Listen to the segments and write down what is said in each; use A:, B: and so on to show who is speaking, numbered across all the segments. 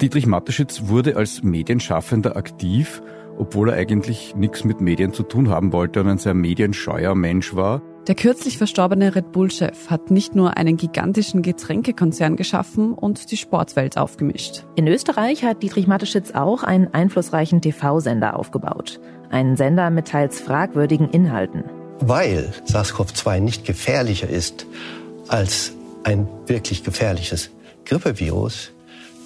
A: Dietrich Mateschitz wurde als Medienschaffender aktiv, obwohl er eigentlich nichts mit Medien zu tun haben wollte und ein sehr medienscheuer Mensch war.
B: Der kürzlich verstorbene Red Bull-Chef hat nicht nur einen gigantischen Getränkekonzern geschaffen und die Sportwelt aufgemischt.
C: In Österreich hat Dietrich Mateschitz auch einen einflussreichen TV-Sender aufgebaut. Einen Sender mit teils fragwürdigen Inhalten.
D: Weil SARS-CoV-2 nicht gefährlicher ist als ein wirklich gefährliches Grippevirus,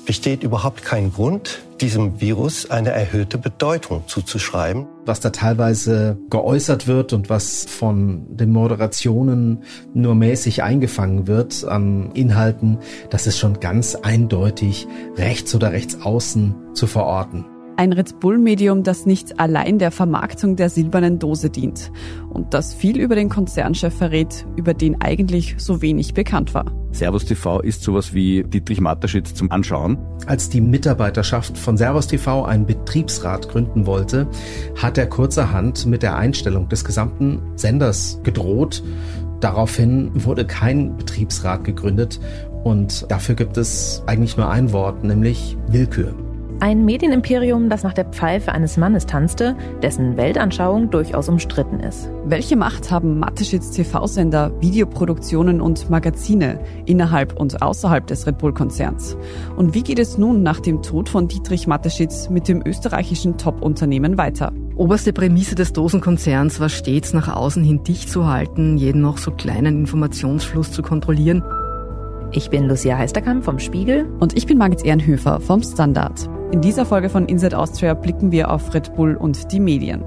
D: besteht überhaupt kein Grund, diesem Virus eine erhöhte Bedeutung zuzuschreiben.
E: Was da teilweise geäußert wird und was von den Moderationen nur mäßig eingefangen wird an Inhalten, das ist schon ganz eindeutig rechts oder rechts außen zu verorten.
B: Ein Red Bull-Medium, das nicht allein der Vermarktung der silbernen Dose dient und das viel über den Konzernchef verrät, über den eigentlich so wenig bekannt war.
A: Servus TV ist sowas wie Dietrich Mateschitz zum Anschauen.
E: Als die Mitarbeiterschaft von Servus TV einen Betriebsrat gründen wollte, hat er kurzerhand mit der Einstellung des gesamten Senders gedroht. Daraufhin wurde kein Betriebsrat gegründet und dafür gibt es eigentlich nur ein Wort, nämlich Willkür.
C: Ein Medienimperium, das nach der Pfeife eines Mannes tanzte, dessen Weltanschauung durchaus umstritten ist.
B: Welche Macht haben Mateschitz TV-Sender, Videoproduktionen und Magazine innerhalb und außerhalb des Red Bull-Konzerns? Und wie geht es nun nach dem Tod von Dietrich Mateschitz mit dem österreichischen Top-Unternehmen weiter?
F: Oberste Prämisse des Dosenkonzerns war stets nach außen hin dicht zu halten, jeden noch so kleinen Informationsfluss zu kontrollieren.
C: Ich bin Lucia Heisterkamp vom Spiegel.
B: Und ich bin Margit Ehrenhöfer vom Standard. In dieser Folge von Inside Austria blicken wir auf Red Bull und die Medien.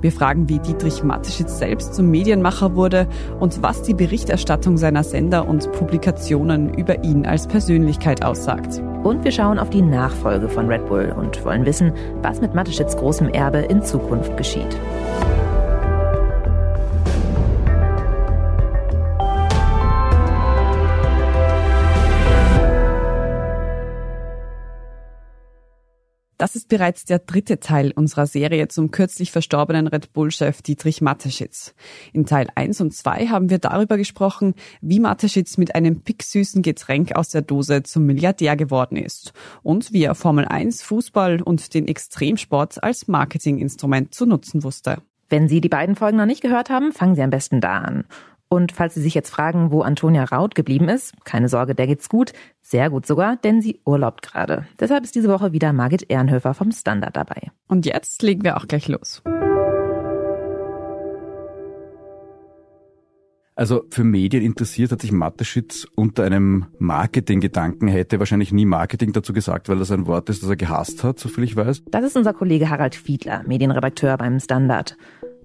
B: Wir fragen, wie Dietrich Mateschitz selbst zum Medienmacher wurde und was die Berichterstattung seiner Sender und Publikationen über ihn als Persönlichkeit aussagt.
C: Und wir schauen auf die Nachfolge von Red Bull und wollen wissen, was mit Mateschitz großem Erbe in Zukunft geschieht.
B: Das ist bereits der dritte Teil unserer Serie zum kürzlich verstorbenen Red Bull-Chef Dietrich Mateschitz. In Teil 1 und 2 haben wir darüber gesprochen, wie Mateschitz mit einem picksüßen Getränk aus der Dose zum Milliardär geworden ist und wie er Formel 1, Fußball und den Extremsport als Marketinginstrument zu nutzen wusste.
C: Wenn Sie die beiden Folgen noch nicht gehört haben, fangen Sie am besten da an. Und falls Sie sich jetzt fragen, wo Antonia Raut geblieben ist, keine Sorge, der geht's gut. Sehr gut sogar, denn sie urlaubt gerade. Deshalb ist diese Woche wieder Margit Ehrenhöfer vom Standard dabei.
B: Und jetzt legen wir auch gleich los.
A: Also für Medien interessiert hat sich Mateschitz unter einem Marketinggedanken, hätte wahrscheinlich nie Marketing dazu gesagt, weil das ein Wort ist, das er gehasst hat, soviel ich weiß.
C: Das ist unser Kollege Harald Fiedler, Medienredakteur beim Standard.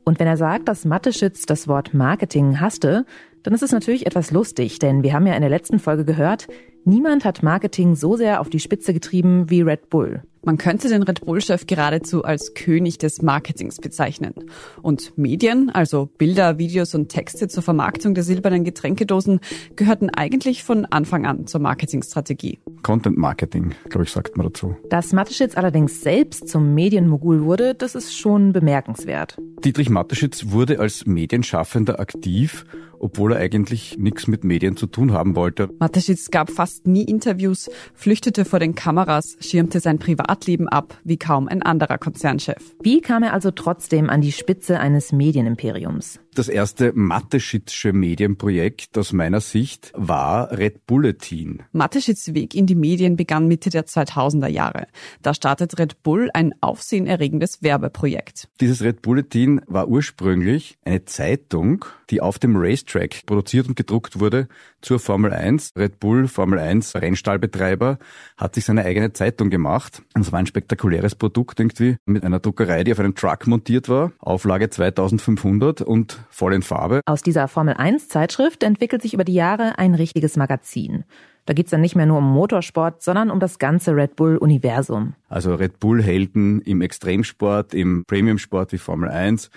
C: Und wenn er sagt, dass Matteschitz das Wort Marketing hasste, dann ist es natürlich etwas lustig, denn wir haben ja in der letzten Folge gehört, niemand hat Marketing so sehr auf die Spitze getrieben wie Red Bull.
B: Man könnte den Red Bull-Chef geradezu als König des Marketings bezeichnen. Und Medien, also Bilder, Videos und Texte zur Vermarktung der silbernen Getränkedosen, gehörten eigentlich von Anfang an zur Marketingstrategie.
A: Content Marketing, glaube ich, sagt man dazu.
C: Dass Mateschitz allerdings selbst zum Medienmogul wurde, das ist schon bemerkenswert.
A: Dietrich Mateschitz wurde als Medienschaffender aktiv obwohl er eigentlich nichts mit Medien zu tun haben wollte.
B: Mateschitz gab fast nie Interviews, flüchtete vor den Kameras, schirmte sein Privatleben ab, wie kaum ein anderer Konzernchef.
C: Wie kam er also trotzdem an die Spitze eines Medienimperiums?
A: Das erste Mateschitsche Medienprojekt aus meiner Sicht war Red Bulletin.
B: Mateschitz Weg in die Medien begann Mitte der 2000er Jahre. Da startet Red Bull ein aufsehenerregendes Werbeprojekt.
A: Dieses Red Bulletin war ursprünglich eine Zeitung, die auf dem Racetrack produziert und gedruckt wurde zur Formel 1. Red Bull, Formel 1 Rennstallbetreiber, hat sich seine eigene Zeitung gemacht. Und es war ein spektakuläres Produkt irgendwie mit einer Druckerei, die auf einem Truck montiert war. Auflage 2500 und voll in Farbe.
C: Aus dieser Formel 1 Zeitschrift entwickelt sich über die Jahre ein richtiges Magazin. Da geht's dann nicht mehr nur um Motorsport, sondern um das ganze Red Bull-Universum.
A: Also Red Bull-Helden im Extremsport, im Premiumsport wie Formel 1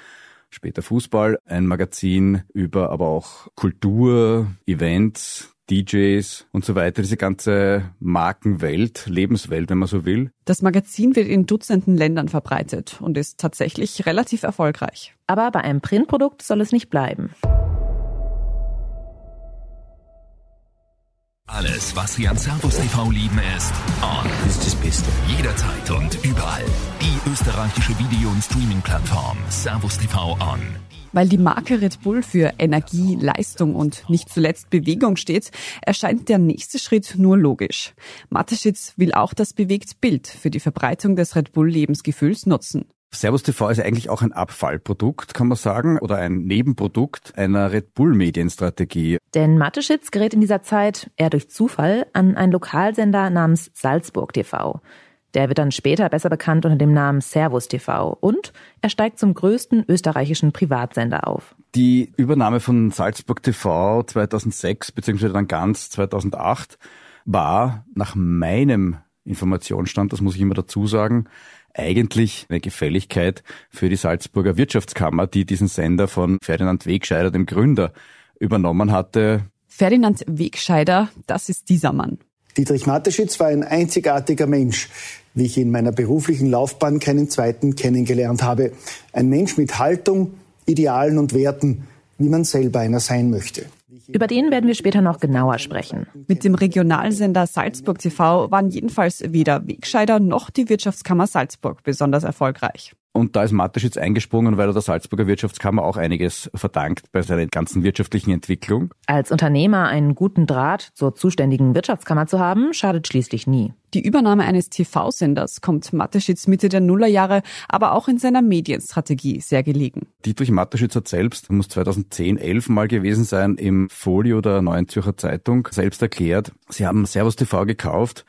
A: später Fußball, ein Magazin über aber auch Kultur, Events, DJs und so weiter, diese ganze Markenwelt, Lebenswelt, wenn man so will.
B: Das Magazin wird in Dutzenden Ländern verbreitet und ist tatsächlich relativ erfolgreich.
C: Aber bei einem Printprodukt soll es nicht bleiben.
G: Alles, was wir an Servus TV lieben, ist On.
H: Das ist das Beste.
G: Jederzeit und überall. Die österreichische Video- und Streaming-Plattform Servus TV On.
B: Weil die Marke Red Bull für Energie, Leistung und nicht zuletzt Bewegung steht, erscheint der nächste Schritt nur logisch. Mateschitz will auch das bewegt Bild für die Verbreitung des Red Bull Lebensgefühls nutzen.
A: Servus TV ist eigentlich auch ein Abfallprodukt, kann man sagen, oder ein Nebenprodukt einer Red Bull Medienstrategie.
C: Denn Mateschitz gerät in dieser Zeit eher durch Zufall an einen Lokalsender namens Salzburg TV. Der wird dann später besser bekannt unter dem Namen Servus TV und er steigt zum größten österreichischen Privatsender auf.
A: Die Übernahme von Salzburg TV 2006 beziehungsweise dann ganz 2008 war nach meinem Informationsstand, das muss ich immer dazu sagen, eigentlich eine Gefälligkeit für die Salzburger Wirtschaftskammer, die diesen Sender von Ferdinand Wegscheider, dem Gründer, übernommen hatte.
B: Ferdinand Wegscheider, das ist dieser Mann.
I: Dietrich Mateschitz war ein einzigartiger Mensch, wie ich in meiner beruflichen Laufbahn keinen zweiten kennengelernt habe. Ein Mensch mit Haltung, Idealen und Werten, wie man selber einer sein möchte.
C: Über den werden wir später noch genauer sprechen.
B: Mit dem Regionalsender Salzburg TV waren jedenfalls weder Wegscheider noch die Wirtschaftskammer Salzburg besonders erfolgreich.
A: Und da ist Mateschitz eingesprungen, weil er der Salzburger Wirtschaftskammer auch einiges verdankt bei seiner ganzen wirtschaftlichen Entwicklung.
C: Als Unternehmer einen guten Draht zur zuständigen Wirtschaftskammer zu haben, schadet schließlich nie.
B: Die Übernahme eines TV-Senders kommt Mateschitz Mitte der Nullerjahre aber auch in seiner Medienstrategie sehr gelegen.
A: Dietrich Mateschitz hat selbst, muss 2010, 11 Mal gewesen sein, im Folio der Neuen Zürcher Zeitung selbst erklärt, sie haben Servus TV gekauft,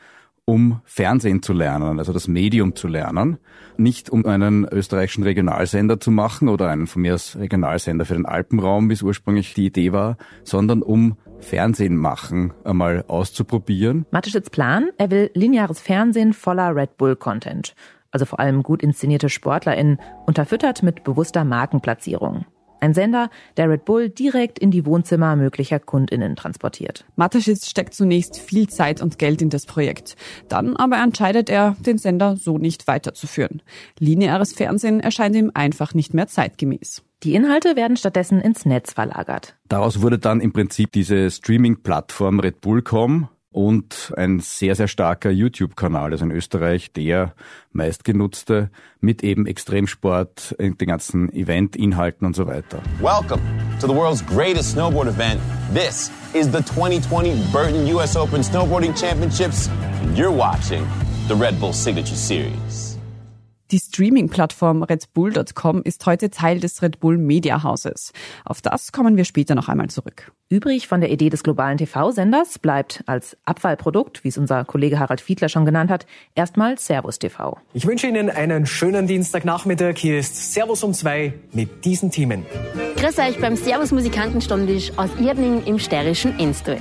A: um Fernsehen zu lernen, also das Medium zu lernen, nicht um einen österreichischen Regionalsender zu machen oder einen von mir als Regionalsender für den Alpenraum, wie es ursprünglich die Idee war, sondern um Fernsehen machen einmal auszuprobieren.
C: Mateschitz Plan, er will lineares Fernsehen voller Red Bull Content, also vor allem gut inszenierte SportlerInnen, unterfüttert mit bewusster Markenplatzierung. Ein Sender, der Red Bull direkt in die Wohnzimmer möglicher KundInnen transportiert.
B: Mateschitz steckt zunächst viel Zeit und Geld in das Projekt. Dann aber entscheidet er, den Sender so nicht weiterzuführen. Lineares Fernsehen erscheint ihm einfach nicht mehr zeitgemäß.
C: Die Inhalte werden stattdessen ins Netz verlagert.
A: Daraus wurde dann im Prinzip diese Streaming-Plattform Red Bull.com und ein sehr, sehr starker YouTube-Kanal, also in Österreich der meistgenutzte, mit eben Extremsport, den ganzen Event-Inhalten und so weiter.
J: Welcome to the world's greatest snowboard event. This is the 2020 Burton US Open Snowboarding Championships. You're watching the Red Bull Signature Series.
B: Die Streaming-Plattform redbull.com ist heute Teil des Red Bull Media Hauses. Auf das kommen wir später noch einmal zurück.
C: Übrig von der Idee des globalen TV-Senders bleibt als Abfallprodukt, wie es unser Kollege Harald Fiedler schon genannt hat, erstmal Servus TV.
K: Ich wünsche Ihnen einen schönen Dienstagnachmittag. Hier ist Servus um zwei mit diesen Themen.
L: Grüß euch beim Servus Musikantenstammtisch aus Irdning im steirischen Enstal.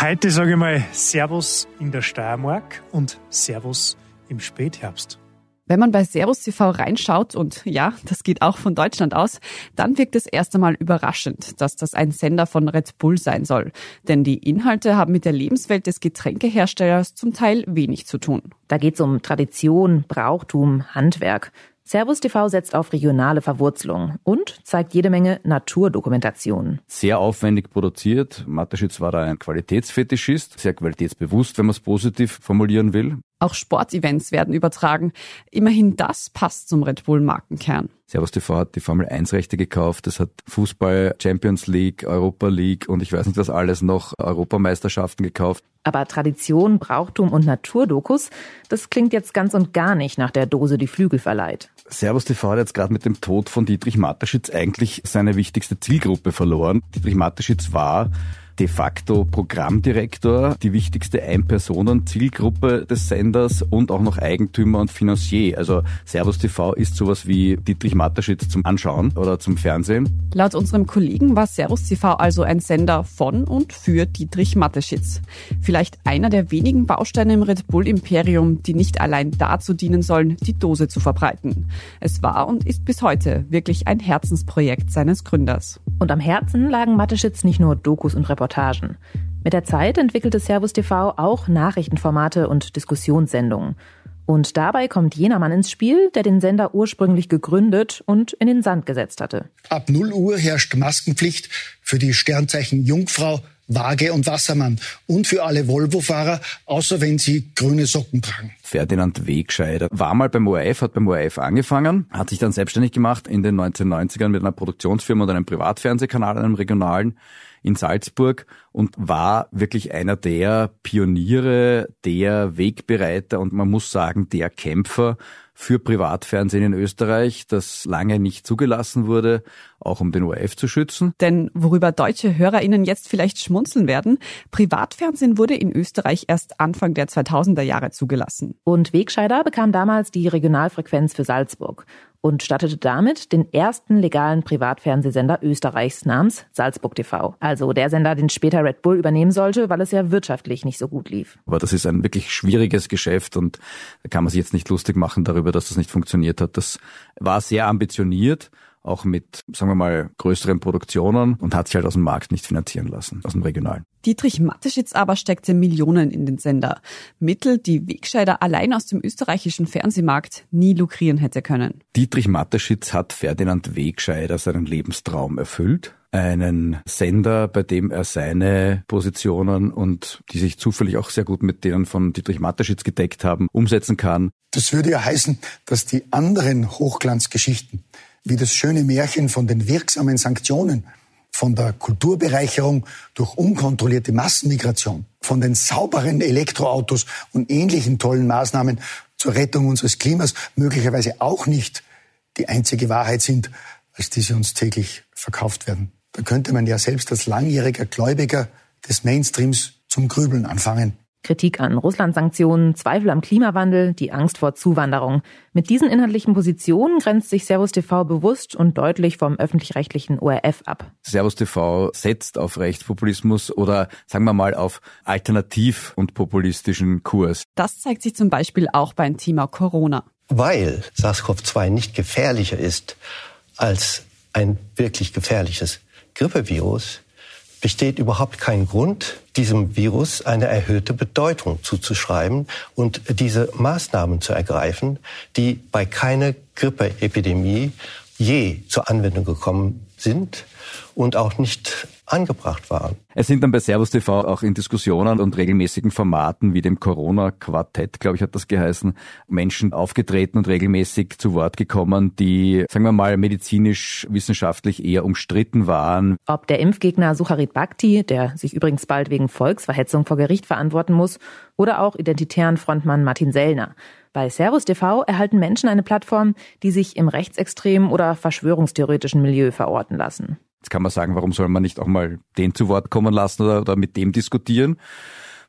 M: Heute sage ich mal Servus in der Steiermark und Servus im Spätherbst.
B: Wenn man bei Servus TV reinschaut, und ja, das geht auch von Deutschland aus, dann wirkt es erst einmal überraschend, dass das ein Sender von Red Bull sein soll. Denn die Inhalte haben mit der Lebenswelt des Getränkeherstellers zum Teil wenig zu tun.
C: Da geht es um Tradition, Brauchtum, Handwerk. Servus TV setzt auf regionale Verwurzelung und zeigt jede Menge Naturdokumentationen.
A: Sehr aufwendig produziert. Mateschitz war da ein Qualitätsfetischist, sehr qualitätsbewusst, wenn man es positiv formulieren will.
B: Auch Sportevents werden übertragen. Immerhin das passt zum Red Bull Markenkern.
A: Servus TV hat die Formel 1 Rechte gekauft. Es hat Fußball, Champions League, Europa League und ich weiß nicht was alles noch, Europameisterschaften gekauft.
C: Aber Tradition, Brauchtum und Naturdokus, das klingt jetzt ganz und gar nicht nach der Dose, die Flügel verleiht.
A: Servus TV hat jetzt gerade mit dem Tod von Dietrich Mateschitz eigentlich seine wichtigste Zielgruppe verloren. Dietrich Mateschitz war de facto Programmdirektor, die wichtigste Ein-Personen-Zielgruppe des Senders und auch noch Eigentümer und Financier. Also Servus TV ist sowas wie Dietrich Mateschitz zum Anschauen oder zum Fernsehen.
B: Laut unserem Kollegen war Servus TV also ein Sender von und für Dietrich Mateschitz. Vielleicht einer der wenigen Bausteine im Red Bull Imperium, die nicht allein dazu dienen sollen, die Dose zu verbreiten. Es war und ist bis heute wirklich ein Herzensprojekt seines Gründers.
C: Und am Herzen lagen Mateschitz nicht nur Dokus und Reportagen. Mit der Zeit entwickelte Servus TV auch Nachrichtenformate und Diskussionssendungen. Und dabei kommt jener Mann ins Spiel, der den Sender ursprünglich gegründet und in den Sand gesetzt hatte.
I: Ab 0 Uhr herrscht Maskenpflicht für die Sternzeichen Jungfrau, Waage und Wassermann und für alle Volvo-Fahrer, außer wenn sie grüne Socken tragen.
A: Ferdinand Wegscheider war mal beim ORF, hat beim ORF angefangen, hat sich dann selbstständig gemacht in den 1990ern mit einer Produktionsfirma und einem Privatfernsehkanal, einem regionalen in Salzburg und war wirklich einer der Pioniere, der Wegbereiter und man muss sagen, der Kämpfer für Privatfernsehen in Österreich, das lange nicht zugelassen wurde, auch um den ORF zu schützen.
B: Denn worüber deutsche HörerInnen jetzt vielleicht schmunzeln werden, Privatfernsehen wurde in Österreich erst Anfang der 2000er Jahre zugelassen.
C: Und Wegscheider bekam damals die Regionalfrequenz für Salzburg und startete damit den ersten legalen Privatfernsehsender Österreichs namens Salzburg TV. Also der Sender, den später Red Bull übernehmen sollte, weil es ja wirtschaftlich nicht so gut lief.
A: Aber das ist ein wirklich schwieriges Geschäft und da kann man sich jetzt nicht lustig machen darüber, dass das nicht funktioniert hat. Das war sehr ambitioniert auch mit, sagen wir mal, größeren Produktionen und hat sich halt aus dem Markt nicht finanzieren lassen, aus dem Regionalen.
B: Dietrich Mateschitz aber steckte Millionen in den Sender. Mittel, die Wegscheider allein aus dem österreichischen Fernsehmarkt nie lukrieren hätte können.
A: Dietrich Mateschitz hat Ferdinand Wegscheider seinen Lebenstraum erfüllt einen Sender, bei dem er seine Positionen und die sich zufällig auch sehr gut mit denen von Dietrich Mateschitz gedeckt haben, umsetzen kann.
I: Das würde ja heißen, dass die anderen Hochglanzgeschichten wie das schöne Märchen von den wirksamen Sanktionen, von der Kulturbereicherung durch unkontrollierte Massenmigration, von den sauberen Elektroautos und ähnlichen tollen Maßnahmen zur Rettung unseres Klimas möglicherweise auch nicht die einzige Wahrheit sind, als die sie uns täglich verkauft werden. Da könnte man ja selbst als langjähriger Gläubiger des Mainstreams zum Grübeln anfangen.
C: Kritik an Russland-Sanktionen, Zweifel am Klimawandel, die Angst vor Zuwanderung. Mit diesen inhaltlichen Positionen grenzt sich Servus TV bewusst und deutlich vom öffentlich-rechtlichen ORF ab.
A: Servus TV setzt auf Rechtspopulismus oder sagen wir mal auf alternativ und populistischen Kurs.
B: Das zeigt sich zum Beispiel auch beim Thema Corona.
D: Weil SARS-CoV-2 nicht gefährlicher ist als ein wirklich gefährliches Grippevirus, besteht überhaupt kein Grund, diesem Virus eine erhöhte Bedeutung zuzuschreiben und diese Maßnahmen zu ergreifen, die bei keiner Grippeepidemie je zur Anwendung gekommen sind und auch nicht angebracht waren.
A: Es sind dann bei Servus TV auch in Diskussionen und regelmäßigen Formaten wie dem Corona-Quartett, glaube ich, hat das geheißen, Menschen aufgetreten und regelmäßig zu Wort gekommen, die, sagen wir mal, medizinisch, wissenschaftlich eher umstritten waren.
C: Ob der Impfgegner Sucharit Bhakti, der sich übrigens bald wegen Volksverhetzung vor Gericht verantworten muss, oder auch identitären Frontmann Martin Sellner. Bei Servus TV erhalten Menschen eine Plattform, die sich im rechtsextremen oder verschwörungstheoretischen Milieu verorten lassen.
A: Jetzt kann man sagen, warum soll man nicht auch mal den zu Wort kommen lassen oder, oder mit dem diskutieren?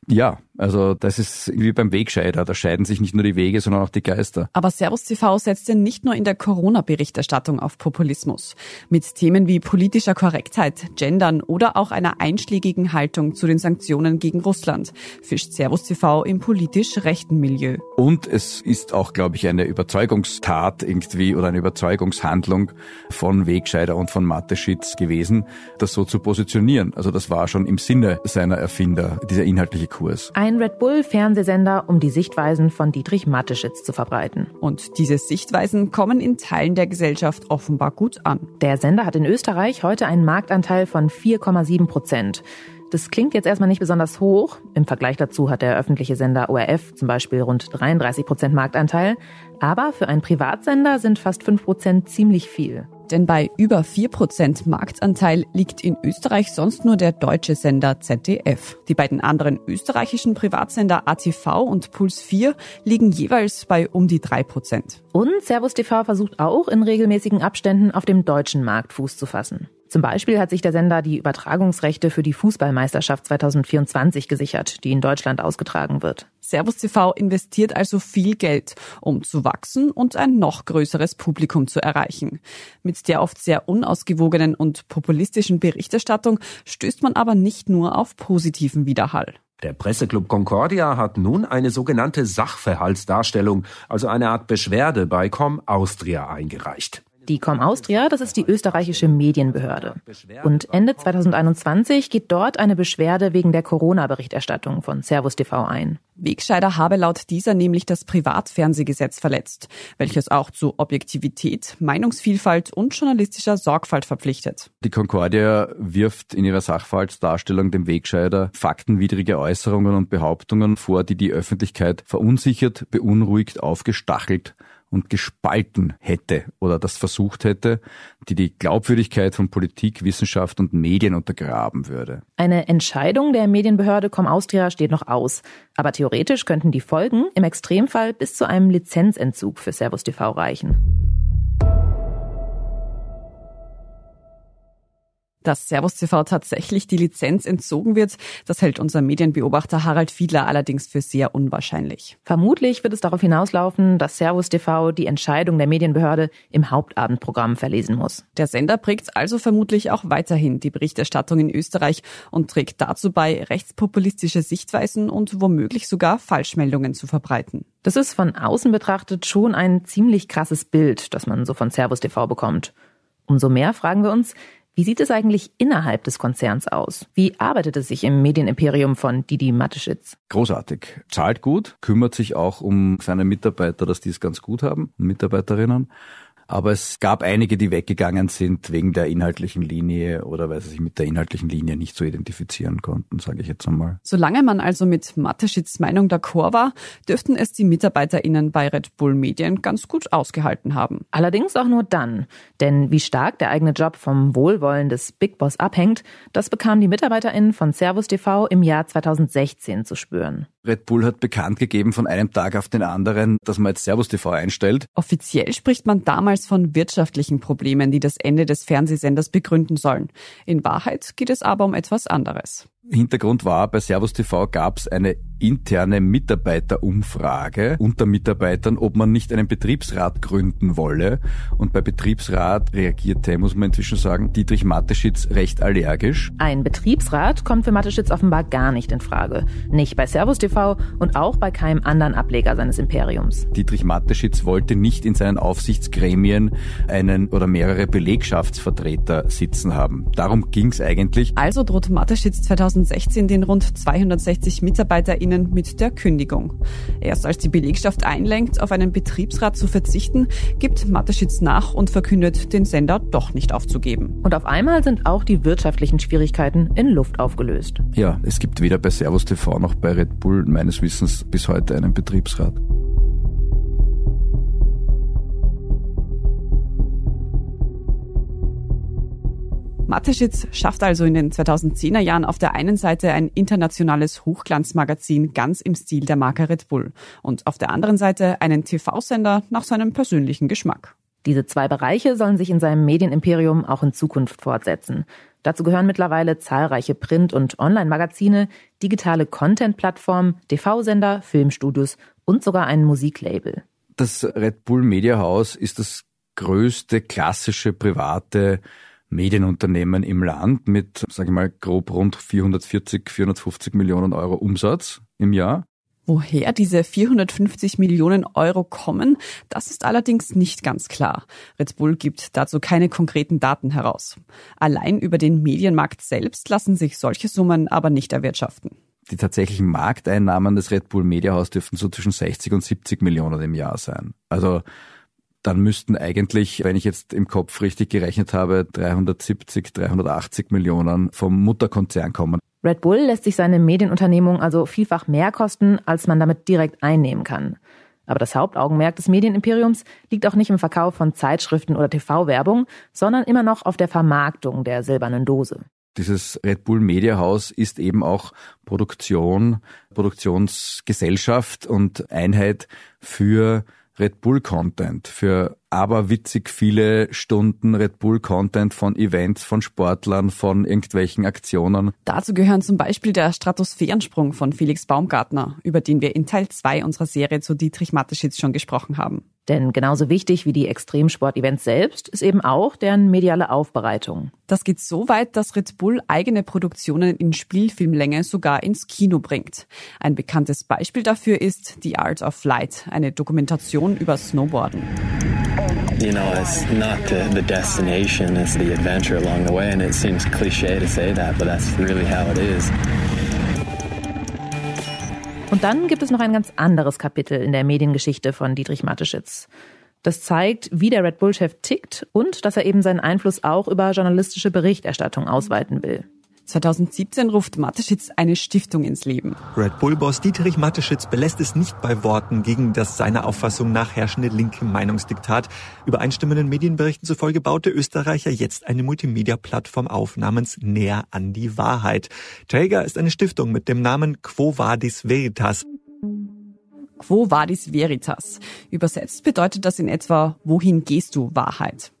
A: Ja, also das ist wie beim Wegscheider. Da scheiden sich nicht nur die Wege, sondern auch die Geister.
B: Aber Servus TV setzt ja nicht nur in der Corona-Berichterstattung auf Populismus. Mit Themen wie politischer Korrektheit, Gendern oder auch einer einschlägigen Haltung zu den Sanktionen gegen Russland fischt Servus TV im politisch rechten Milieu.
A: Und es ist auch, glaube ich, eine Überzeugungstat irgendwie oder eine Überzeugungshandlung von Wegscheider und von Mateschitz gewesen, das so zu positionieren. Also das war schon im Sinne seiner Erfinder, dieser inhaltliche Kurs.
C: Ein Red Bull Fernsehsender, um die Sichtweisen von Dietrich Mateschitz zu verbreiten.
B: Und diese Sichtweisen kommen in Teilen der Gesellschaft offenbar gut an.
C: Der Sender hat in Österreich heute einen Marktanteil von 4,7 Prozent. Das klingt jetzt erstmal nicht besonders hoch. Im Vergleich dazu hat der öffentliche Sender ORF zum Beispiel rund 33 Prozent Marktanteil. Aber für einen Privatsender sind fast 5 Prozent ziemlich viel.
B: Denn bei über 4% Marktanteil liegt in Österreich sonst nur der deutsche Sender ZDF. Die beiden anderen österreichischen Privatsender ATV und Puls 4 liegen jeweils bei um die 3%.
C: Und Servus TV versucht auch in regelmäßigen Abständen auf dem deutschen Markt Fuß zu fassen. Zum Beispiel hat sich der Sender die Übertragungsrechte für die Fußballmeisterschaft 2024 gesichert, die in Deutschland ausgetragen wird.
B: Servus TV investiert also viel Geld, um zu wachsen und ein noch größeres Publikum zu erreichen. Mit der oft sehr unausgewogenen und populistischen Berichterstattung stößt man aber nicht nur auf positiven Widerhall.
H: Der Presseclub Concordia hat nun eine sogenannte Sachverhaltsdarstellung, also eine Art Beschwerde bei Com Austria eingereicht.
C: Die Com Austria, das ist die österreichische Medienbehörde. Und Ende 2021 geht dort eine Beschwerde wegen der Corona-Berichterstattung von Servus TV ein.
B: Wegscheider habe laut dieser nämlich das Privatfernsehgesetz verletzt, welches auch zu Objektivität, Meinungsvielfalt und journalistischer Sorgfalt verpflichtet.
A: Die Concordia wirft in ihrer Sachverhaltsdarstellung dem Wegscheider faktenwidrige Äußerungen und Behauptungen vor, die die Öffentlichkeit verunsichert, beunruhigt, aufgestachelt und gespalten hätte oder das versucht hätte, die die Glaubwürdigkeit von Politik, Wissenschaft und Medien untergraben würde.
C: Eine Entscheidung der Medienbehörde Com Austria steht noch aus, aber theoretisch könnten die Folgen im Extremfall bis zu einem Lizenzentzug für Servus TV reichen.
B: Dass Servus TV tatsächlich die Lizenz entzogen wird, das hält unser Medienbeobachter Harald Fiedler allerdings für sehr unwahrscheinlich.
C: Vermutlich wird es darauf hinauslaufen, dass Servus TV die Entscheidung der Medienbehörde im Hauptabendprogramm verlesen muss.
B: Der Sender prägt also vermutlich auch weiterhin die Berichterstattung in Österreich und trägt dazu bei, rechtspopulistische Sichtweisen und womöglich sogar Falschmeldungen zu verbreiten.
C: Das ist von außen betrachtet schon ein ziemlich krasses Bild, das man so von Servus TV bekommt. Umso mehr fragen wir uns, wie sieht es eigentlich innerhalb des Konzerns aus? Wie arbeitet es sich im Medienimperium von Didi Mateschitz?
A: Großartig. Zahlt gut, kümmert sich auch um seine Mitarbeiter, dass die es ganz gut haben, Mitarbeiterinnen. Aber es gab einige, die weggegangen sind wegen der inhaltlichen Linie oder weil sie sich mit der inhaltlichen Linie nicht so identifizieren konnten, sage ich jetzt einmal.
B: Solange man also mit Mateschitz Meinung d'accord war, dürften es die MitarbeiterInnen bei Red Bull Medien ganz gut ausgehalten haben.
C: Allerdings auch nur dann. Denn wie stark der eigene Job vom Wohlwollen des Big Boss abhängt, das bekamen die MitarbeiterInnen von Servus TV im Jahr 2016 zu spüren.
A: Red Bull hat bekannt gegeben von einem Tag auf den anderen, dass man jetzt Servus TV einstellt.
B: Offiziell spricht man damals von wirtschaftlichen Problemen, die das Ende des Fernsehsenders begründen sollen. In Wahrheit geht es aber um etwas anderes.
A: Hintergrund war, bei Servus TV gab es eine interne Mitarbeiterumfrage unter Mitarbeitern, ob man nicht einen Betriebsrat gründen wolle. Und bei Betriebsrat reagierte, muss man inzwischen sagen, Dietrich Mateschitz recht allergisch.
C: Ein Betriebsrat kommt für Mateschitz offenbar gar nicht in Frage. Nicht bei Servus TV und auch bei keinem anderen Ableger seines Imperiums.
A: Dietrich Mateschitz wollte nicht in seinen Aufsichtsgremien einen oder mehrere Belegschaftsvertreter sitzen haben. Darum ging es eigentlich.
B: Also droht Mateschitz 2016 den rund 260 MitarbeiterInnen mit der Kündigung. Erst als die Belegschaft einlenkt, auf einen Betriebsrat zu verzichten, gibt Mateschitz nach und verkündet, den Sender doch nicht aufzugeben.
C: Und auf einmal sind auch die wirtschaftlichen Schwierigkeiten in Luft aufgelöst.
A: Ja, es gibt weder bei Servus TV noch bei Red Bull meines Wissens bis heute einen Betriebsrat.
B: Mateschitz schafft also in den 2010er Jahren auf der einen Seite ein internationales Hochglanzmagazin ganz im Stil der Marke Red Bull und auf der anderen Seite einen TV-Sender nach seinem persönlichen Geschmack.
C: Diese zwei Bereiche sollen sich in seinem Medienimperium auch in Zukunft fortsetzen. Dazu gehören mittlerweile zahlreiche Print- und Online-Magazine, digitale Content-Plattformen, TV-Sender, Filmstudios und sogar ein Musiklabel.
A: Das Red Bull Media House ist das größte klassische private Medienunternehmen im Land mit, sage ich mal, grob rund 440, 450 Millionen Euro Umsatz im Jahr.
B: Woher diese 450 Millionen Euro kommen, das ist allerdings nicht ganz klar. Red Bull gibt dazu keine konkreten Daten heraus. Allein über den Medienmarkt selbst lassen sich solche Summen aber nicht erwirtschaften.
A: Die tatsächlichen Markteinnahmen des Red Bull Media House dürften so zwischen 60 und 70 Millionen im Jahr sein. Also dann müssten eigentlich, wenn ich jetzt im Kopf richtig gerechnet habe, 370, 380 Millionen vom Mutterkonzern kommen.
C: Red Bull lässt sich seine Medienunternehmung also vielfach mehr kosten, als man damit direkt einnehmen kann. Aber das Hauptaugenmerk des Medienimperiums liegt auch nicht im Verkauf von Zeitschriften oder TV-Werbung, sondern immer noch auf der Vermarktung der silbernen Dose.
A: Dieses Red Bull Media House ist eben auch Produktion, Produktionsgesellschaft und Einheit für Red Bull Content, für aberwitzig viele Stunden Red Bull Content von Events, von Sportlern, von irgendwelchen Aktionen.
B: Dazu gehören zum Beispiel der Stratosphärensprung von Felix Baumgartner, über den wir in Teil 2 unserer Serie zu Dietrich Mateschitz schon gesprochen haben.
C: Denn genauso wichtig wie die Extremsport-Events selbst ist eben auch deren mediale Aufbereitung.
B: Das geht so weit, dass Red Bull eigene Produktionen in Spielfilmlänge sogar ins Kino bringt. Ein bekanntes Beispiel dafür ist The Art of Flight, eine Dokumentation über Snowboarden.
N: you know, it's not the, the destination, it's the adventure along the way. And it seems cliche to say that, but that's really how it is.
C: Und dann gibt es noch ein ganz anderes Kapitel in der Mediengeschichte von Dietrich Mateschitz. Das zeigt, wie der Red Bull-Chef tickt und dass er eben seinen Einfluss auch über journalistische Berichterstattung ausweiten will.
B: 2017 ruft Mateschitz eine Stiftung ins Leben.
O: Red Bull-Boss Dietrich Mateschitz belässt es nicht bei Worten gegen das seiner Auffassung nach herrschende linke Meinungsdiktat. Übereinstimmenden Medienberichten zufolge baut der Österreicher jetzt eine Multimedia-Plattform auf namens Näher an die Wahrheit. Träger ist eine Stiftung mit dem Namen Quo Vadis Veritas.
B: Quo Vadis Veritas. Übersetzt bedeutet das in etwa Wohin gehst du Wahrheit?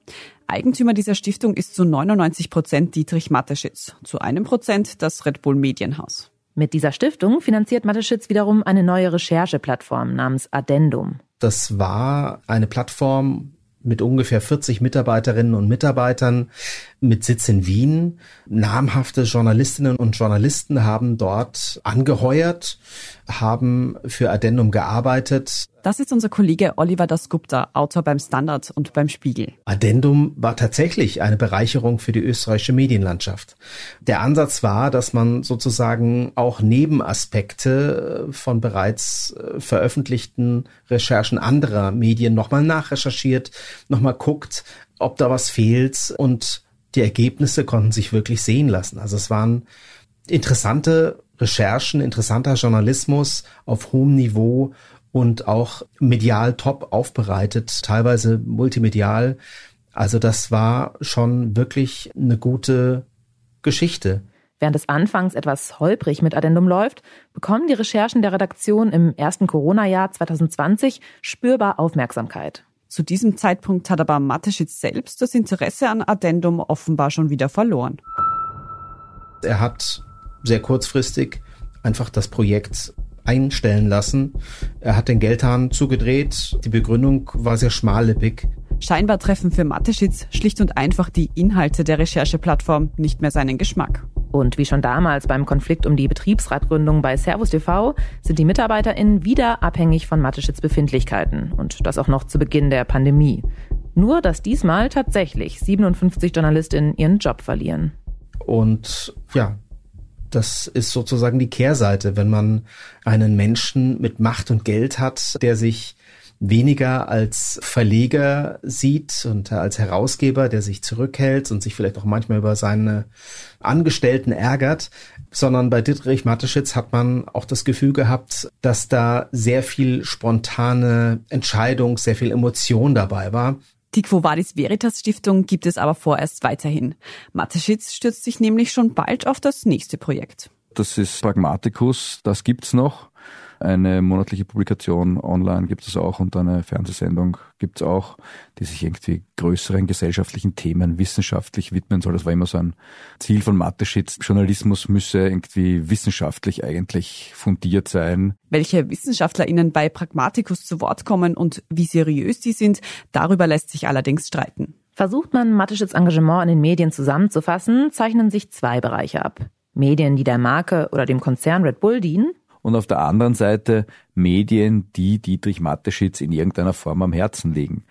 B: Eigentümer dieser Stiftung ist zu 99 Prozent Dietrich Mateschitz, zu einem Prozent das Red Bull Medienhaus.
C: Mit dieser Stiftung finanziert Mateschitz wiederum eine neue Rechercheplattform namens Addendum.
E: Das war eine Plattform mit ungefähr 40 Mitarbeiterinnen und Mitarbeitern mit Sitz in Wien. Namhafte Journalistinnen und Journalisten haben dort angeheuert, haben für Addendum gearbeitet.
B: Das ist unser Kollege Oliver Dasgupta, Autor beim Standard und beim Spiegel.
E: Addendum war tatsächlich eine Bereicherung für die österreichische Medienlandschaft. Der Ansatz war, dass man sozusagen auch Nebenaspekte von bereits äh, veröffentlichten Recherchen anderer Medien nochmal nachrecherchiert, nochmal guckt, ob da was fehlt und die Ergebnisse konnten sich wirklich sehen lassen. Also es waren interessante Recherchen, interessanter Journalismus auf hohem Niveau und auch medial top aufbereitet, teilweise multimedial. Also das war schon wirklich eine gute Geschichte.
C: Während es anfangs etwas holprig mit Addendum läuft, bekommen die Recherchen der Redaktion im ersten Corona-Jahr 2020 spürbar Aufmerksamkeit.
B: Zu diesem Zeitpunkt hat aber Mateschitz selbst das Interesse an Addendum offenbar schon wieder verloren.
E: Er hat sehr kurzfristig einfach das Projekt einstellen lassen. Er hat den Geldhahn zugedreht. Die Begründung war sehr schmallippig.
B: Scheinbar treffen für Mateschitz schlicht und einfach die Inhalte der Rechercheplattform nicht mehr seinen Geschmack.
C: Und wie schon damals beim Konflikt um die Betriebsratgründung bei Servus TV sind die MitarbeiterInnen wieder abhängig von Mateschitz Befindlichkeiten. Und das auch noch zu Beginn der Pandemie. Nur, dass diesmal tatsächlich 57 JournalistInnen ihren Job verlieren.
E: Und ja, das ist sozusagen die Kehrseite, wenn man einen Menschen mit Macht und Geld hat, der sich weniger als Verleger sieht und als Herausgeber, der sich zurückhält und sich vielleicht auch manchmal über seine Angestellten ärgert, sondern bei Dietrich Mateschitz hat man auch das Gefühl gehabt, dass da sehr viel spontane Entscheidung, sehr viel Emotion dabei war.
B: Die Quo Vadis Veritas Stiftung gibt es aber vorerst weiterhin. Mateschitz stürzt sich nämlich schon bald auf das nächste Projekt.
A: Das ist Pragmaticus, das gibt's noch. Eine monatliche Publikation online gibt es auch und eine Fernsehsendung gibt es auch, die sich irgendwie größeren gesellschaftlichen Themen wissenschaftlich widmen soll. Das war immer so ein Ziel von Mateschitz. Journalismus müsse irgendwie wissenschaftlich eigentlich fundiert sein.
B: Welche WissenschaftlerInnen bei Pragmaticus zu Wort kommen und wie seriös die sind, darüber lässt sich allerdings streiten.
C: Versucht man Mateschitz Engagement in den Medien zusammenzufassen, zeichnen sich zwei Bereiche ab. Medien, die der Marke oder dem Konzern Red Bull dienen
A: und auf der anderen Seite Medien, die Dietrich Mateschitz in irgendeiner Form am Herzen liegen.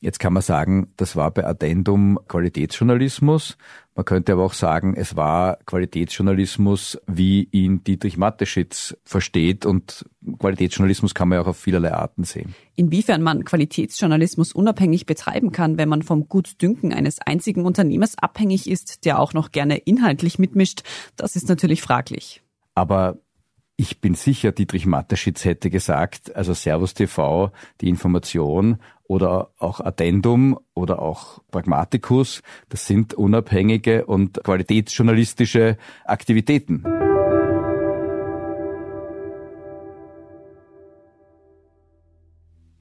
A: Jetzt kann man sagen, das war bei Addendum Qualitätsjournalismus. Man könnte aber auch sagen, es war Qualitätsjournalismus, wie ihn Dietrich Mateschitz versteht. Und Qualitätsjournalismus kann man ja auch auf vielerlei Arten sehen.
B: Inwiefern man Qualitätsjournalismus unabhängig betreiben kann, wenn man vom Gutdünken eines einzigen Unternehmers abhängig ist, der auch noch gerne inhaltlich mitmischt, das ist natürlich fraglich.
A: Aber ich bin sicher, Dietrich Mateschitz hätte gesagt, also Servus TV, die Information oder auch Addendum oder auch Pragmaticus, das sind unabhängige und qualitätsjournalistische Aktivitäten.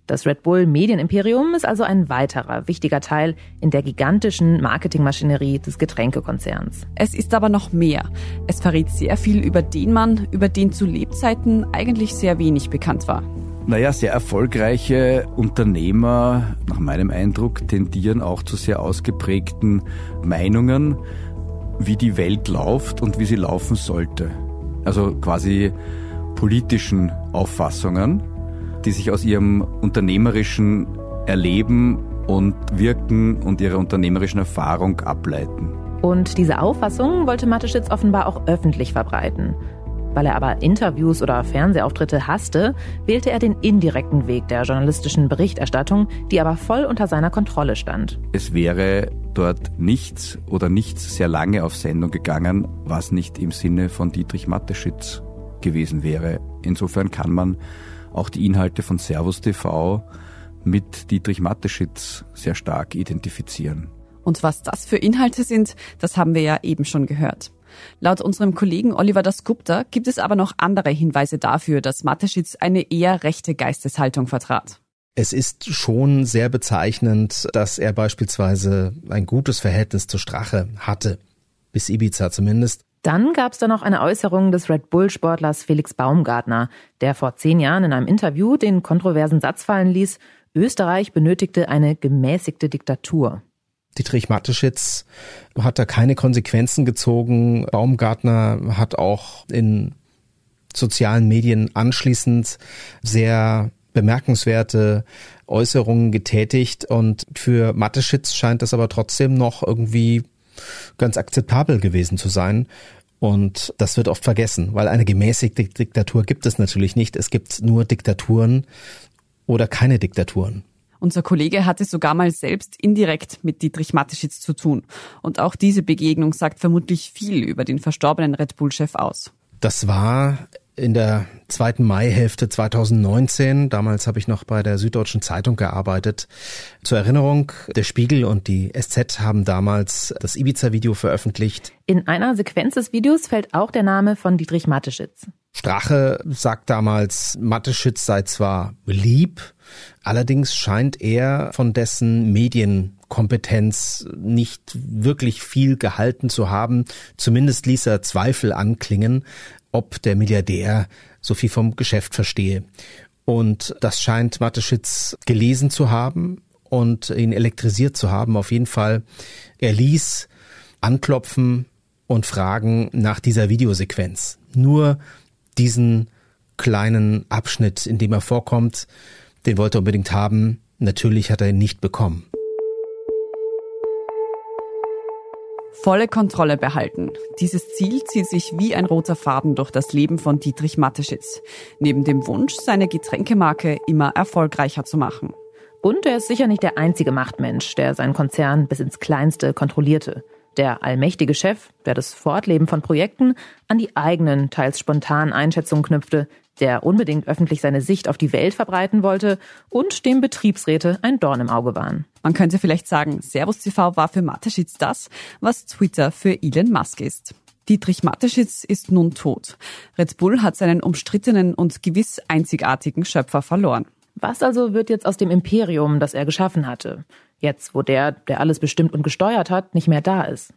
C: Das Red Bull Medienimperium ist also ein weiterer wichtiger Teil in der gigantischen Marketingmaschinerie des Getränkekonzerns.
B: Es ist aber noch mehr. Es verrät sehr viel über den Mann, über den zu Lebzeiten eigentlich sehr wenig bekannt war.
A: Naja, sehr erfolgreiche Unternehmer, nach meinem Eindruck, tendieren auch zu sehr ausgeprägten Meinungen, wie die Welt läuft und wie sie laufen sollte. Also quasi politischen Auffassungen die sich aus ihrem unternehmerischen Erleben und Wirken und ihre unternehmerischen Erfahrung ableiten.
C: Und diese Auffassung wollte Mateschitz offenbar auch öffentlich verbreiten. Weil er aber Interviews oder Fernsehauftritte hasste, wählte er den indirekten Weg der journalistischen Berichterstattung, die aber voll unter seiner Kontrolle stand.
A: Es wäre dort nichts oder nichts sehr lange auf Sendung gegangen, was nicht im Sinne von Dietrich Mateschitz gewesen wäre. Insofern kann man auch die Inhalte von Servus TV mit Dietrich Mateschitz sehr stark identifizieren.
B: Und was das für Inhalte sind, das haben wir ja eben schon gehört. Laut unserem Kollegen Oliver Dasgupta gibt es aber noch andere Hinweise dafür, dass Mateschitz eine eher rechte Geisteshaltung vertrat.
E: Es ist schon sehr bezeichnend, dass er beispielsweise ein gutes Verhältnis zur Strache hatte. Bis Ibiza zumindest.
C: Dann gab es da noch eine Äußerung des Red Bull-Sportlers Felix Baumgartner, der vor zehn Jahren in einem Interview den kontroversen Satz fallen ließ, Österreich benötigte eine gemäßigte Diktatur.
E: Dietrich Mateschitz hat da keine Konsequenzen gezogen. Baumgartner hat auch in sozialen Medien anschließend sehr bemerkenswerte Äußerungen getätigt und für Mateschitz scheint das aber trotzdem noch irgendwie ganz akzeptabel gewesen zu sein. Und das wird oft vergessen, weil eine gemäßigte Diktatur gibt es natürlich nicht. Es gibt nur Diktaturen oder keine Diktaturen.
B: Unser Kollege hatte sogar mal selbst indirekt mit Dietrich Mateschitz zu tun. Und auch diese Begegnung sagt vermutlich viel über den verstorbenen Red Bull-Chef aus.
E: Das war in der zweiten Maihälfte 2019. Damals habe ich noch bei der Süddeutschen Zeitung gearbeitet. Zur Erinnerung, der Spiegel und die SZ haben damals das Ibiza-Video veröffentlicht.
C: In einer Sequenz des Videos fällt auch der Name von Dietrich Mateschitz.
E: Strache sagt damals, Mateschitz sei zwar lieb, allerdings scheint er von dessen Medienkompetenz nicht wirklich viel gehalten zu haben. Zumindest ließ er Zweifel anklingen, ob der Milliardär so viel vom Geschäft verstehe. Und das scheint Mateschitz gelesen zu haben und ihn elektrisiert zu haben. Auf jeden Fall, er ließ anklopfen und fragen nach dieser Videosequenz. Nur diesen kleinen Abschnitt, in dem er vorkommt, den wollte er unbedingt haben. Natürlich hat er ihn nicht bekommen.
B: Volle Kontrolle behalten. Dieses Ziel zieht sich wie ein roter Faden durch das Leben von Dietrich Mateschitz. Neben dem Wunsch, seine Getränkemarke immer erfolgreicher zu machen.
C: Und er ist sicher nicht der einzige Machtmensch, der seinen Konzern bis ins Kleinste kontrollierte der allmächtige Chef, der das Fortleben von Projekten an die eigenen, teils spontanen Einschätzungen knüpfte, der unbedingt öffentlich seine Sicht auf die Welt verbreiten wollte und dem Betriebsräte ein Dorn im Auge waren.
B: Man könnte vielleicht sagen, Servus TV war für Mateschitz das, was Twitter für Elon Musk ist. Dietrich Mateschitz ist nun tot. Red Bull hat seinen umstrittenen und gewiss einzigartigen Schöpfer verloren.
C: Was also wird jetzt aus dem Imperium, das er geschaffen hatte? Jetzt, wo der, der alles bestimmt und gesteuert hat, nicht mehr da ist.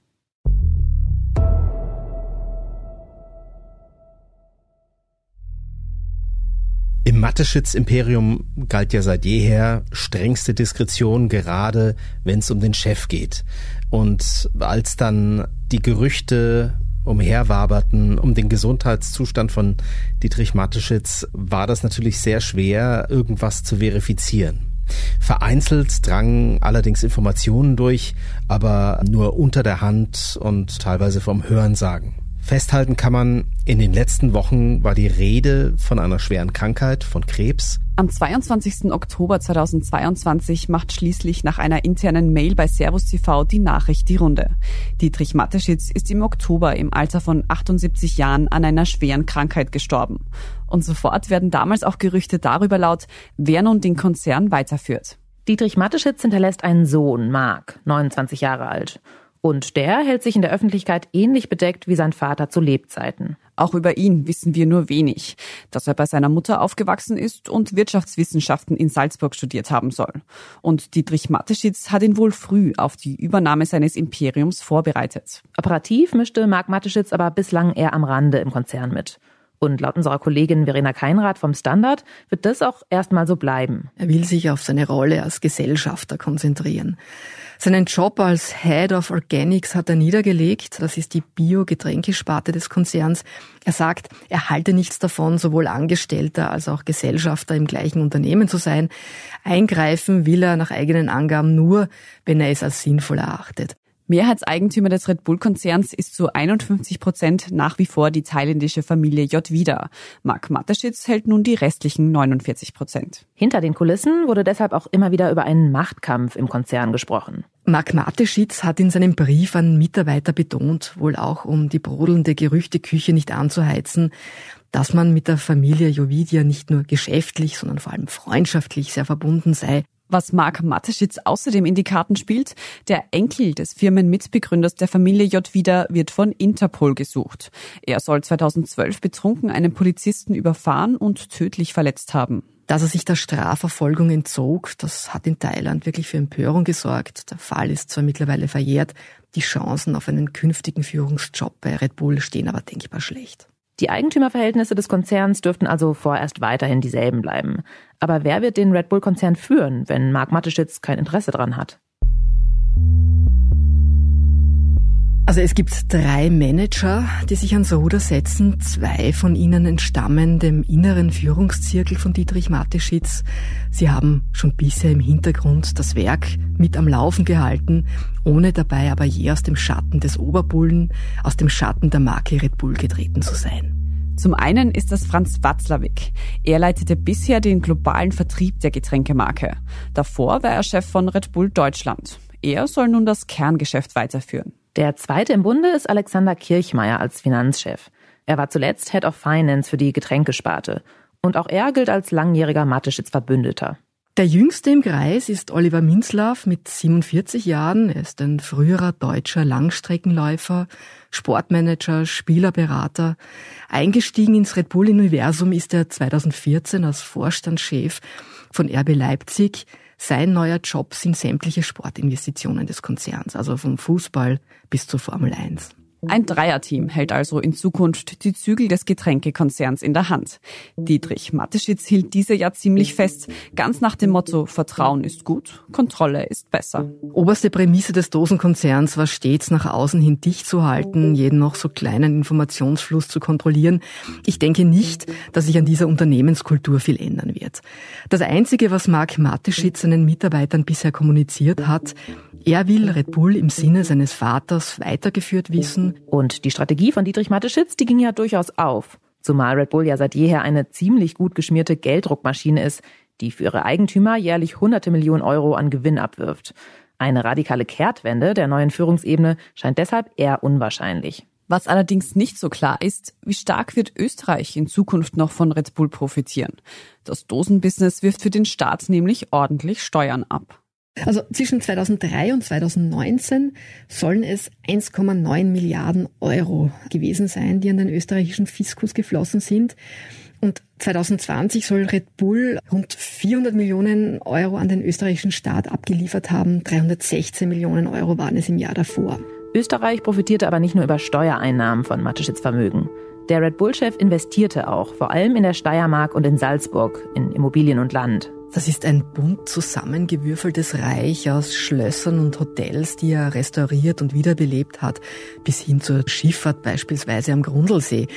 E: Im Mateschitz-Imperium galt ja seit jeher strengste Diskretion, gerade wenn es um den Chef geht. Und als dann die Gerüchte umherwaberten um den Gesundheitszustand von Dietrich Mateschitz, war das natürlich sehr schwer, irgendwas zu verifizieren. Vereinzelt drangen allerdings Informationen durch, aber nur unter der Hand und teilweise vom Hörensagen. Festhalten kann man, in den letzten Wochen war die Rede von einer schweren Krankheit, von Krebs.
B: Am 22. Oktober 2022 macht schließlich nach einer internen Mail bei Servus TV die Nachricht die Runde. Dietrich Mateschitz ist im Oktober im Alter von 78 Jahren an einer schweren Krankheit gestorben. Und sofort werden damals auch Gerüchte darüber laut, wer nun den Konzern weiterführt.
C: Dietrich Mateschitz hinterlässt einen Sohn, Marc, 29 Jahre alt. Und der hält sich in der Öffentlichkeit ähnlich bedeckt wie sein Vater zu Lebzeiten.
B: Auch über ihn wissen wir nur wenig, dass er bei seiner Mutter aufgewachsen ist und Wirtschaftswissenschaften in Salzburg studiert haben soll. Und Dietrich Mateschitz hat ihn wohl früh auf die Übernahme seines Imperiums vorbereitet.
C: Operativ mischte Marc Mateschitz aber bislang eher am Rande im Konzern mit. Und laut unserer Kollegin Verena Keinrad vom Standard wird das auch erstmal so bleiben.
F: Er will sich auf seine Rolle als Gesellschafter konzentrieren. Seinen Job als Head of Organics hat er niedergelegt. Das ist die Bio-Getränkesparte des Konzerns. Er sagt, er halte nichts davon, sowohl Angestellter als auch Gesellschafter im gleichen Unternehmen zu sein. Eingreifen will er nach eigenen Angaben nur, wenn er es als sinnvoll erachtet.
B: Mehrheitseigentümer des Red Bull-Konzerns ist zu 51 Prozent nach wie vor die thailändische Familie J. Vida. Mark Mateschitz hält nun die restlichen 49 Prozent.
C: Hinter den Kulissen wurde deshalb auch immer wieder über einen Machtkampf im Konzern gesprochen.
F: Mark Mateschitz hat in seinem Brief an Mitarbeiter betont, wohl auch um die brodelnde Gerüchteküche nicht anzuheizen, dass man mit der Familie Jovidia nicht nur geschäftlich, sondern vor allem freundschaftlich sehr verbunden sei.
B: Was Mark Mateschitz außerdem in die Karten spielt, der Enkel des Firmenmitbegründers der Familie J. Wieder wird von Interpol gesucht. Er soll 2012 betrunken einen Polizisten überfahren und tödlich verletzt haben.
F: Dass er sich der Strafverfolgung entzog, das hat in Thailand wirklich für Empörung gesorgt. Der Fall ist zwar mittlerweile verjährt, die Chancen auf einen künftigen Führungsjob bei Red Bull stehen aber denkbar schlecht.
C: Die Eigentümerverhältnisse des Konzerns dürften also vorerst weiterhin dieselben bleiben. Aber wer wird den Red Bull-Konzern führen, wenn Mark Mateschitz kein Interesse daran hat?
F: Also es gibt drei Manager, die sich ans Ruder setzen. Zwei von ihnen entstammen dem inneren Führungszirkel von Dietrich Mateschitz. Sie haben schon bisher im Hintergrund das Werk mit am Laufen gehalten, ohne dabei aber je aus dem Schatten des Oberbullen, aus dem Schatten der Marke Red Bull getreten zu sein.
B: Zum einen ist das Franz Watzlawick. Er leitete bisher den globalen Vertrieb der Getränkemarke. Davor war er Chef von Red Bull Deutschland. Er soll nun das Kerngeschäft weiterführen.
C: Der zweite im Bunde ist Alexander Kirchmeier als Finanzchef. Er war zuletzt Head of Finance für die Getränkesparte. Und auch er gilt als langjähriger Mateschitz-Verbündeter.
F: Der jüngste im Kreis ist Oliver Minzlaff mit 47 Jahren. Er ist ein früherer deutscher Langstreckenläufer, Sportmanager, Spielerberater. Eingestiegen ins Red Bull Universum ist er 2014 als Vorstandschef von RB Leipzig. Sein neuer Job sind sämtliche Sportinvestitionen des Konzerns, also vom Fußball bis zur Formel 1.
B: Ein Dreierteam hält also in Zukunft die Zügel des Getränkekonzerns in der Hand. Dietrich Mateschitz hielt diese ja ziemlich fest, ganz nach dem Motto Vertrauen ist gut, Kontrolle ist besser.
F: Oberste Prämisse des Dosenkonzerns war stets nach außen hin dicht zu halten, jeden noch so kleinen Informationsfluss zu kontrollieren. Ich denke nicht, dass sich an dieser Unternehmenskultur viel ändern wird. Das Einzige, was Mark Mateschitz seinen Mitarbeitern bisher kommuniziert hat, er will Red Bull im Sinne seines Vaters weitergeführt wissen.
C: Und die Strategie von Dietrich Mateschitz, die ging ja durchaus auf. Zumal Red Bull ja seit jeher eine ziemlich gut geschmierte Gelddruckmaschine ist, die für ihre Eigentümer jährlich hunderte Millionen Euro an Gewinn abwirft. Eine radikale Kehrtwende der neuen Führungsebene scheint deshalb eher unwahrscheinlich.
B: Was allerdings nicht so klar ist, wie stark wird Österreich in Zukunft noch von Red Bull profitieren. Das Dosenbusiness wirft für den Staat nämlich ordentlich Steuern ab.
F: Also zwischen 2003 und 2019 sollen es 1,9 Milliarden Euro gewesen sein, die an den österreichischen Fiskus geflossen sind. Und 2020 soll Red Bull rund 400 Millionen Euro an den österreichischen Staat abgeliefert haben. 316 Millionen Euro waren es im Jahr davor.
C: Österreich profitierte aber nicht nur über Steuereinnahmen von Mateschitz Vermögen. Der Red Bull-Chef investierte auch, vor allem in der Steiermark und in Salzburg, in Immobilien und Land.
F: Das ist ein bunt zusammengewürfeltes Reich aus Schlössern und Hotels, die er restauriert und wiederbelebt hat, bis hin zur Schifffahrt beispielsweise am Grundlsee.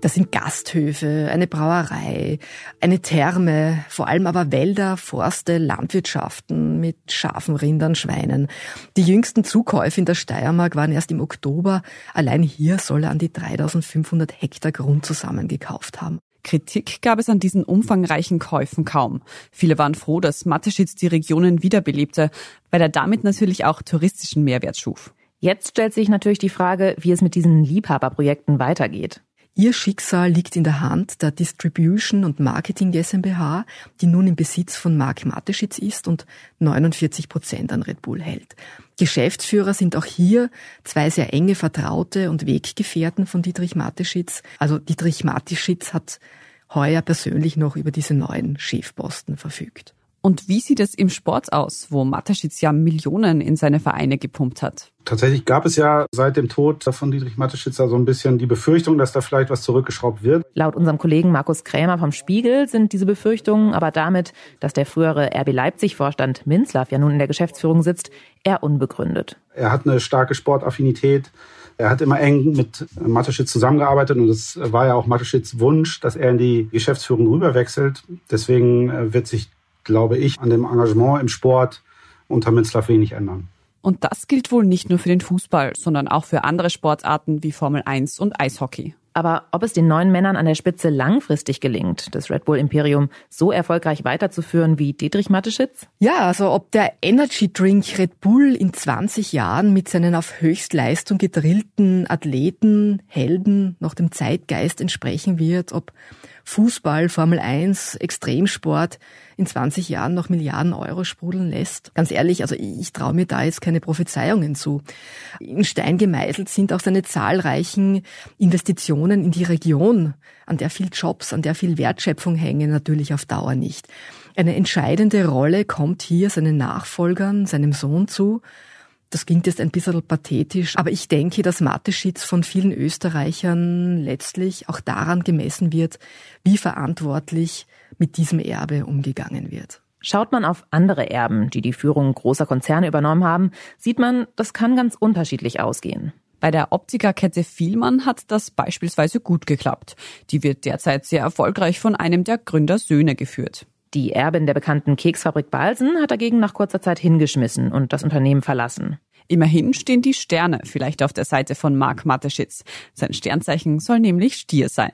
F: Das sind Gasthöfe, eine Brauerei, eine Therme, vor allem aber Wälder, Forste, Landwirtschaften mit Schafen, Rindern, Schweinen. Die jüngsten Zukäufe in der Steiermark waren erst im Oktober. Allein hier soll er an die 3500 Hektar Grund zusammengekauft haben.
B: Kritik gab es an diesen umfangreichen Käufen kaum. Viele waren froh, dass Mateschitz die Regionen wiederbelebte, weil er damit natürlich auch touristischen Mehrwert schuf.
C: Jetzt stellt sich natürlich die Frage, wie es mit diesen Liebhaberprojekten weitergeht.
F: Ihr Schicksal liegt in der Hand der Distribution und Marketing GmbH, die nun im Besitz von Mark Mateschitz ist und 49 Prozent an Red Bull hält. Geschäftsführer sind auch hier zwei sehr enge Vertraute und Weggefährten von Dietrich Mateschitz. Also Dietrich Mateschitz hat heuer persönlich noch über diese neuen Chefposten verfügt.
B: Und wie sieht es im Sport aus, wo Mateschitz ja Millionen in seine Vereine gepumpt hat?
P: Tatsächlich gab es ja seit dem Tod von Dietrich Mateschitzer so ein bisschen die Befürchtung, dass da vielleicht was zurückgeschraubt wird.
C: Laut unserem Kollegen Markus Krämer vom Spiegel sind diese Befürchtungen aber damit, dass der frühere RB Leipzig-Vorstand Minzlaff ja nun in der Geschäftsführung sitzt, eher unbegründet.
P: Er hat eine starke Sportaffinität. Er hat immer eng mit Mateschitz zusammengearbeitet und es war ja auch Mateschitz Wunsch, dass er in die Geschäftsführung rüberwechselt. Deswegen äh, wird sich glaube ich, an dem Engagement im Sport unter Minzlaff wenig ändern.
B: Und das gilt wohl nicht nur für den Fußball, sondern auch für andere Sportarten wie Formel 1 und Eishockey.
C: Aber ob es den neuen Männern an der Spitze langfristig gelingt, das Red Bull Imperium so erfolgreich weiterzuführen wie Dietrich Mateschitz?
F: Ja, also ob der Energy Drink Red Bull in 20 Jahren mit seinen auf Höchstleistung gedrillten Athleten, Helden noch dem Zeitgeist entsprechen wird, ob Fußball, Formel 1, Extremsport in 20 Jahren noch Milliarden Euro sprudeln lässt. Ganz ehrlich, also ich traue mir da jetzt keine Prophezeiungen zu. In Stein gemeißelt sind auch seine zahlreichen Investitionen in die Region, an der viel Jobs, an der viel Wertschöpfung hängen, natürlich auf Dauer nicht. Eine entscheidende Rolle kommt hier seinen Nachfolgern, seinem Sohn zu. Das klingt jetzt ein bisschen pathetisch, aber ich denke, dass Mateschitz von vielen Österreichern letztlich auch daran gemessen wird, wie verantwortlich mit diesem Erbe umgegangen wird.
C: Schaut man auf andere Erben, die die Führung großer Konzerne übernommen haben, sieht man, das kann ganz unterschiedlich ausgehen.
B: Bei der Optikerkette Vielmann hat das beispielsweise gut geklappt. Die wird derzeit sehr erfolgreich von einem der Gründersöhne geführt.
C: Die Erbin der bekannten Keksfabrik Balsen hat dagegen nach kurzer Zeit hingeschmissen und das Unternehmen verlassen.
B: Immerhin stehen die Sterne vielleicht auf der Seite von Marc Mateschitz. Sein Sternzeichen soll nämlich Stier sein.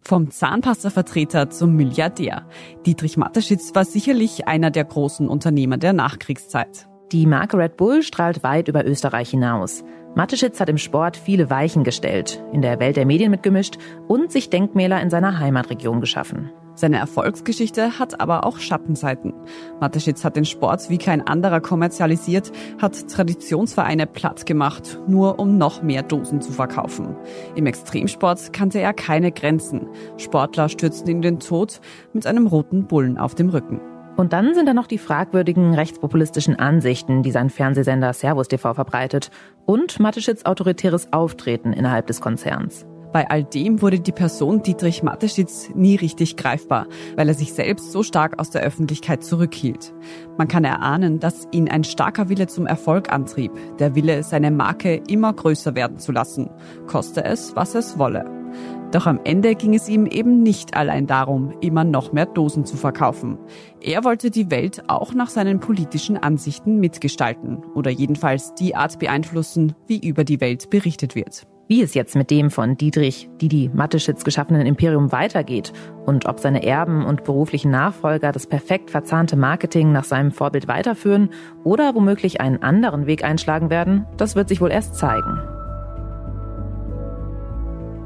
B: Vom Zahnpastavertreter zum Milliardär. Dietrich Mateschitz war sicherlich einer der großen Unternehmer der Nachkriegszeit.
C: Die Marke Red Bull strahlt weit über Österreich hinaus. Mateschitz hat im Sport viele Weichen gestellt, in der Welt der Medien mitgemischt und sich Denkmäler in seiner Heimatregion geschaffen.
B: Seine Erfolgsgeschichte hat aber auch Schattenseiten. Mateschitz hat den Sport wie kein anderer kommerzialisiert, hat Traditionsvereine platt gemacht, nur um noch mehr Dosen zu verkaufen. Im Extremsport kannte er keine Grenzen. Sportler stürzten in den Tod mit einem roten Bullen auf dem Rücken.
C: Und dann sind da noch die fragwürdigen rechtspopulistischen Ansichten, die sein Fernsehsender Servus TV verbreitet und Mateschitz autoritäres Auftreten innerhalb des Konzerns.
B: Bei all dem wurde die Person Dietrich Mateschitz nie richtig greifbar, weil er sich selbst so stark aus der Öffentlichkeit zurückhielt. Man kann erahnen, dass ihn ein starker Wille zum Erfolg antrieb, der Wille, seine Marke immer größer werden zu lassen, koste es, was es wolle. Doch am Ende ging es ihm eben nicht allein darum, immer noch mehr Dosen zu verkaufen. Er wollte die Welt auch nach seinen politischen Ansichten mitgestalten oder jedenfalls die Art beeinflussen, wie über die Welt berichtet wird
C: wie es jetzt mit dem von Dietrich Didi Mateschitz geschaffenen Imperium weitergeht und ob seine Erben und beruflichen Nachfolger das perfekt verzahnte Marketing nach seinem Vorbild weiterführen oder womöglich einen anderen Weg einschlagen werden, das wird sich wohl erst zeigen.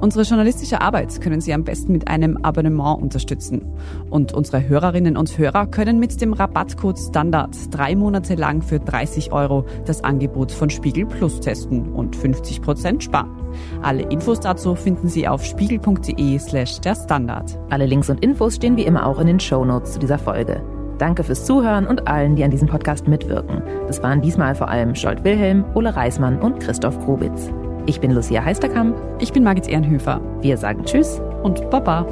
B: Unsere journalistische Arbeit können Sie am besten mit einem Abonnement unterstützen. Und unsere Hörerinnen und Hörer können mit dem Rabattcode Standard drei Monate lang für 30 Euro das Angebot von Spiegel Plus testen und 50 Prozent sparen. Alle Infos dazu finden Sie auf spiegel.de slash der Standard.
C: Alle Links und Infos stehen wie immer auch in den Show Notes zu dieser Folge. Danke fürs Zuhören und allen, die an diesem Podcast mitwirken. Das waren diesmal vor allem Scholt Wilhelm, Ole Reismann und Christoph Grobitz. Ich bin Lucia Heisterkamp.
B: Ich bin Margit Ehrenhöfer.
C: Wir sagen Tschüss
B: und Baba.